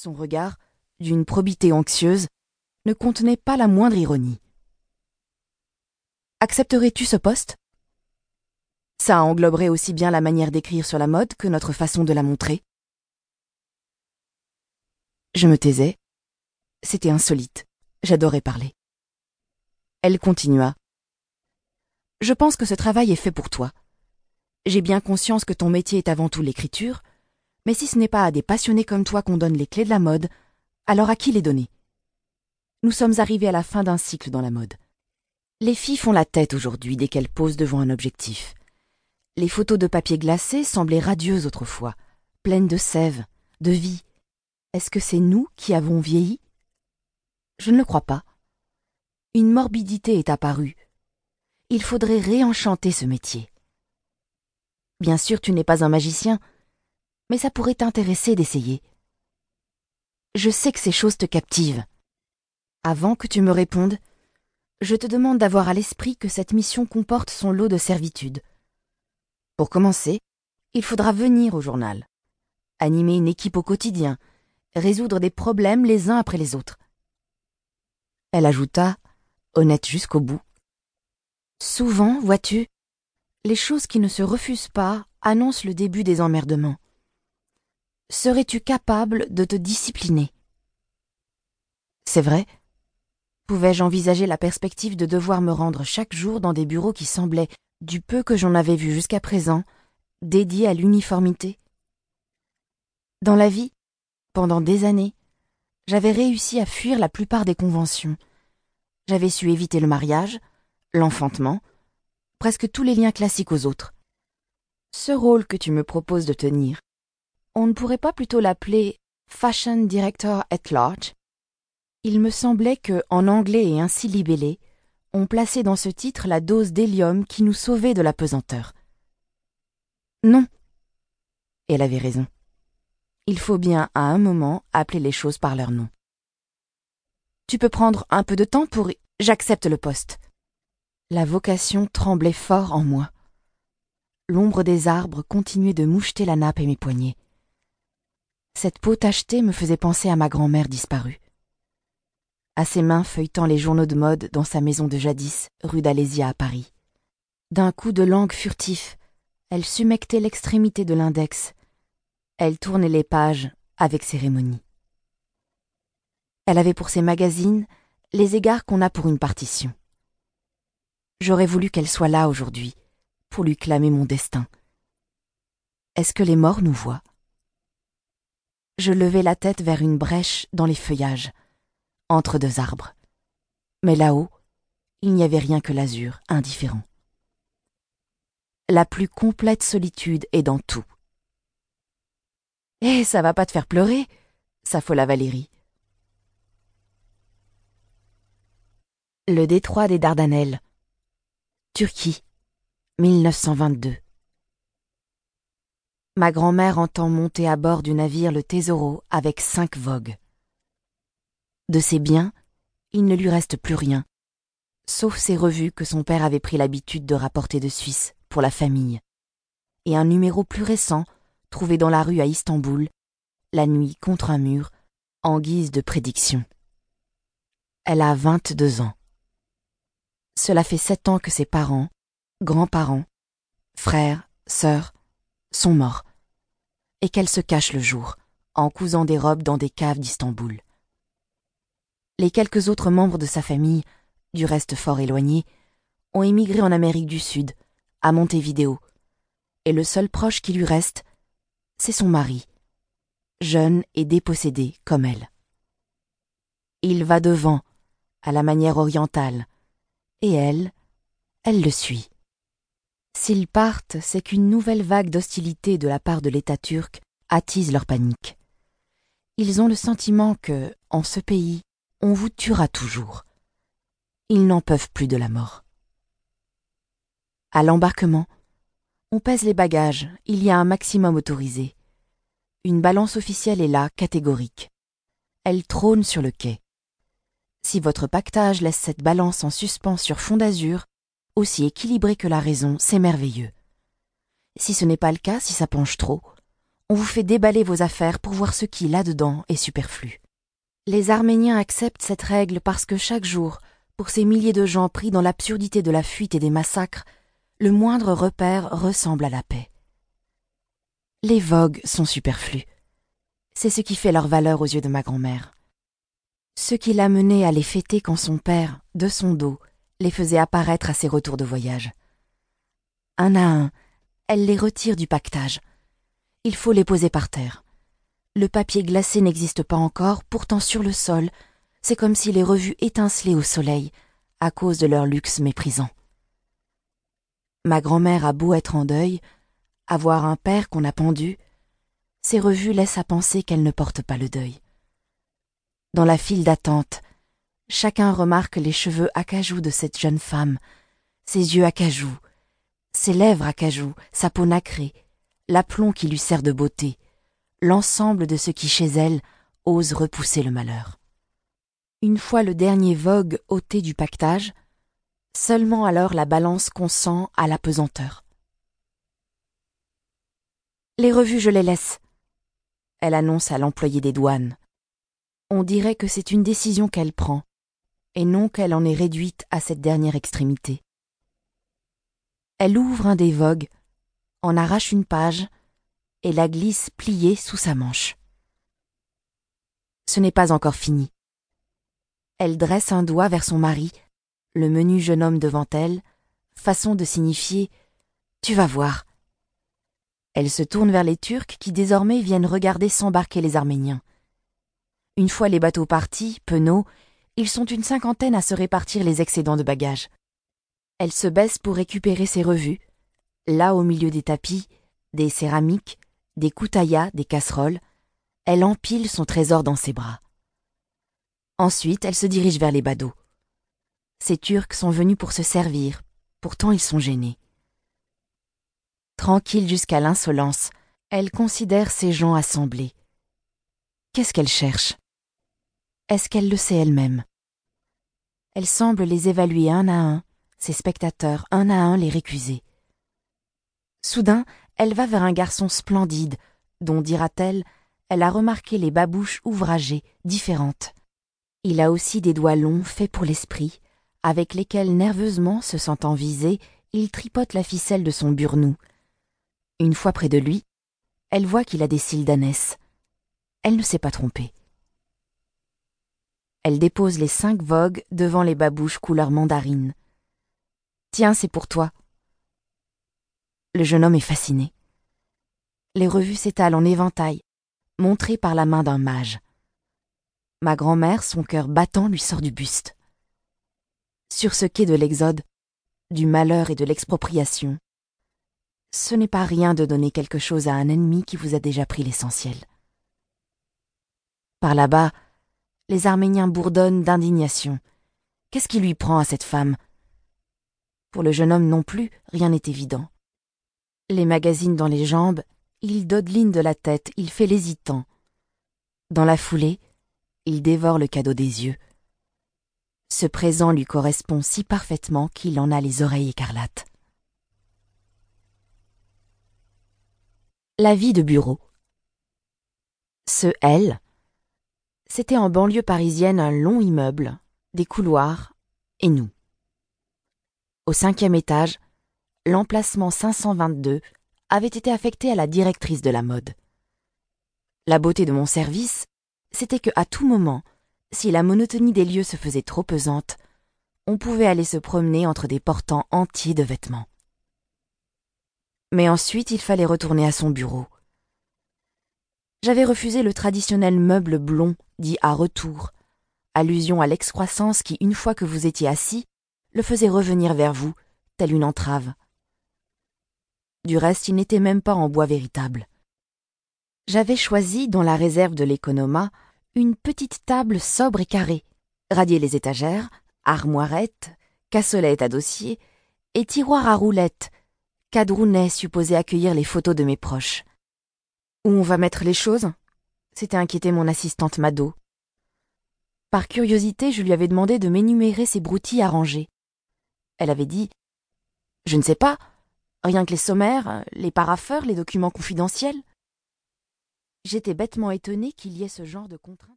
Son regard, d'une probité anxieuse, ne contenait pas la moindre ironie. Accepterais-tu ce poste? Ça engloberait aussi bien la manière d'écrire sur la mode que notre façon de la montrer. Je me taisais. C'était insolite. J'adorais parler. Elle continua. Je pense que ce travail est fait pour toi. J'ai bien conscience que ton métier est avant tout l'écriture, mais si ce n'est pas à des passionnés comme toi qu'on donne les clés de la mode, alors à qui les donner? Nous sommes arrivés à la fin d'un cycle dans la mode. Les filles font la tête aujourd'hui dès qu'elles posent devant un objectif. Les photos de papier glacé semblaient radieuses autrefois, pleines de sève, de vie. Est-ce que c'est nous qui avons vieilli? Je ne le crois pas. Une morbidité est apparue. Il faudrait réenchanter ce métier. Bien sûr, tu n'es pas un magicien, mais ça pourrait t'intéresser d'essayer. Je sais que ces choses te captivent. Avant que tu me répondes, je te demande d'avoir à l'esprit que cette mission comporte son lot de servitude. Pour commencer, il faudra venir au journal, animer une équipe au quotidien, résoudre des problèmes les uns après les autres. Elle ajouta, honnête jusqu'au bout. Souvent, vois-tu, les choses qui ne se refusent pas annoncent le début des emmerdements. Serais-tu capable de te discipliner? C'est vrai. Pouvais-je envisager la perspective de devoir me rendre chaque jour dans des bureaux qui semblaient, du peu que j'en avais vu jusqu'à présent, dédiés à l'uniformité? Dans la vie, pendant des années, j'avais réussi à fuir la plupart des conventions. J'avais su éviter le mariage, l'enfantement, presque tous les liens classiques aux autres. Ce rôle que tu me proposes de tenir, on ne pourrait pas plutôt l'appeler Fashion Director at Large? Il me semblait que, en anglais et ainsi libellé, on plaçait dans ce titre la dose d'hélium qui nous sauvait de la pesanteur. Non. Elle avait raison. Il faut bien, à un moment, appeler les choses par leur nom. Tu peux prendre un peu de temps pour... J'accepte le poste. La vocation tremblait fort en moi. L'ombre des arbres continuait de moucheter la nappe et mes poignets. Cette peau tachetée me faisait penser à ma grand-mère disparue. À ses mains feuilletant les journaux de mode dans sa maison de jadis, rue d'Alésia à Paris. D'un coup de langue furtif, elle sumectait l'extrémité de l'index. Elle tournait les pages avec cérémonie. Elle avait pour ses magazines les égards qu'on a pour une partition. J'aurais voulu qu'elle soit là aujourd'hui, pour lui clamer mon destin. Est-ce que les morts nous voient? Je levai la tête vers une brèche dans les feuillages, entre deux arbres. Mais là-haut, il n'y avait rien que l'azur, indifférent. La plus complète solitude est dans tout. Eh, ça va pas te faire pleurer s'affola Valérie. Le détroit des Dardanelles, Turquie, 1922. Ma grand-mère entend monter à bord du navire le Tesoro avec cinq vogues. De ses biens, il ne lui reste plus rien, sauf ses revues que son père avait pris l'habitude de rapporter de Suisse pour la famille, et un numéro plus récent trouvé dans la rue à Istanbul, la nuit contre un mur, en guise de prédiction. Elle a vingt-deux ans. Cela fait sept ans que ses parents, grands-parents, frères, sœurs, sont morts, et qu'elle se cache le jour, en cousant des robes dans des caves d'Istanbul. Les quelques autres membres de sa famille, du reste fort éloignés, ont émigré en Amérique du Sud, à Montevideo, et le seul proche qui lui reste, c'est son mari, jeune et dépossédé comme elle. Il va devant, à la manière orientale, et elle, elle le suit. S'ils partent, c'est qu'une nouvelle vague d'hostilité de la part de l'État turc attise leur panique. Ils ont le sentiment que, en ce pays, on vous tuera toujours. Ils n'en peuvent plus de la mort. À l'embarquement, on pèse les bagages, il y a un maximum autorisé. Une balance officielle est là, catégorique. Elle trône sur le quai. Si votre pactage laisse cette balance en suspens sur fond d'azur, aussi équilibré que la raison, c'est merveilleux. Si ce n'est pas le cas, si ça penche trop, on vous fait déballer vos affaires pour voir ce qui, là-dedans, est superflu. Les Arméniens acceptent cette règle parce que chaque jour, pour ces milliers de gens pris dans l'absurdité de la fuite et des massacres, le moindre repère ressemble à la paix. Les vogues sont superflus. C'est ce qui fait leur valeur aux yeux de ma grand-mère. Ce qui l'a menée à les fêter quand son père, de son dos, les faisait apparaître à ses retours de voyage. Un à un, elle les retire du pactage. Il faut les poser par terre. Le papier glacé n'existe pas encore, pourtant sur le sol, c'est comme si les revues étincelaient au soleil, à cause de leur luxe méprisant. Ma grand-mère a beau être en deuil, avoir un père qu'on a pendu, ces revues laissent à penser qu'elle ne porte pas le deuil. Dans la file d'attente, chacun remarque les cheveux acajou de cette jeune femme, ses yeux acajou, ses lèvres acajou, sa peau nacrée, l'aplomb qui lui sert de beauté, l'ensemble de ce qui chez elle ose repousser le malheur. Une fois le dernier vogue ôté du pactage, seulement alors la balance consent à la pesanteur. Les revues, je les laisse. Elle annonce à l'employé des douanes. On dirait que c'est une décision qu'elle prend, et non qu'elle en est réduite à cette dernière extrémité. Elle ouvre un des vogues, en arrache une page, et la glisse pliée sous sa manche. Ce n'est pas encore fini. Elle dresse un doigt vers son mari, le menu jeune homme devant elle, façon de signifier Tu vas voir. Elle se tourne vers les Turcs qui désormais viennent regarder s'embarquer les Arméniens. Une fois les bateaux partis, penauds, ils sont une cinquantaine à se répartir les excédents de bagages. Elle se baisse pour récupérer ses revues, là au milieu des tapis, des céramiques, des coutaillas, des casseroles, elle empile son trésor dans ses bras. Ensuite, elle se dirige vers les badauds. Ces Turcs sont venus pour se servir, pourtant ils sont gênés. Tranquille jusqu'à l'insolence, elle considère ces gens assemblés. Qu'est-ce qu'elle cherche Est-ce qu'elle le sait elle-même Elle semble les évaluer un à un, ses spectateurs un à un les récuser. Soudain, elle va vers un garçon splendide, dont, dira-t-elle, elle a remarqué les babouches ouvragées, différentes. Il a aussi des doigts longs faits pour l'esprit, avec lesquels nerveusement, se sentant visé, il tripote la ficelle de son burnou. Une fois près de lui, elle voit qu'il a des cils d'ânesse. Elle ne s'est pas trompée. Elle dépose les cinq vogues devant les babouches couleur mandarine. Tiens, c'est pour toi. Le jeune homme est fasciné. Les revues s'étalent en éventail, montrées par la main d'un mage. Ma grand-mère, son cœur battant, lui sort du buste. Sur ce quai de l'Exode, du malheur et de l'expropriation, ce n'est pas rien de donner quelque chose à un ennemi qui vous a déjà pris l'essentiel. Par là-bas, les Arméniens bourdonnent d'indignation. Qu'est-ce qui lui prend à cette femme? Pour le jeune homme non plus, rien n'est évident. Les magazines dans les jambes, il dodeline de la tête, il fait l'hésitant. Dans la foulée, il dévore le cadeau des yeux. Ce présent lui correspond si parfaitement qu'il en a les oreilles écarlates. La vie de bureau. Ce L, c'était en banlieue parisienne un long immeuble, des couloirs, et nous. Au cinquième étage, l'emplacement 522 avait été affecté à la directrice de la mode. La beauté de mon service, c'était que à tout moment, si la monotonie des lieux se faisait trop pesante, on pouvait aller se promener entre des portants entiers de vêtements. Mais ensuite il fallait retourner à son bureau. J'avais refusé le traditionnel meuble blond dit à retour, allusion à l'excroissance qui, une fois que vous étiez assis, le faisait revenir vers vous, telle une entrave. Du reste, il n'était même pas en bois véritable. J'avais choisi, dans la réserve de l'économa, une petite table sobre et carrée, radier les étagères, armoirettes, cassolettes à dossier et tiroirs à roulettes Cadrounet supposé accueillir les photos de mes proches. Où on va mettre les choses? S'était inquiété mon assistante Mado. Par curiosité, je lui avais demandé de m'énumérer ses broutilles à ranger. Elle avait dit Je ne sais pas, rien que les sommaires, les parapheurs, les documents confidentiels. J'étais bêtement étonnée qu'il y ait ce genre de contrainte.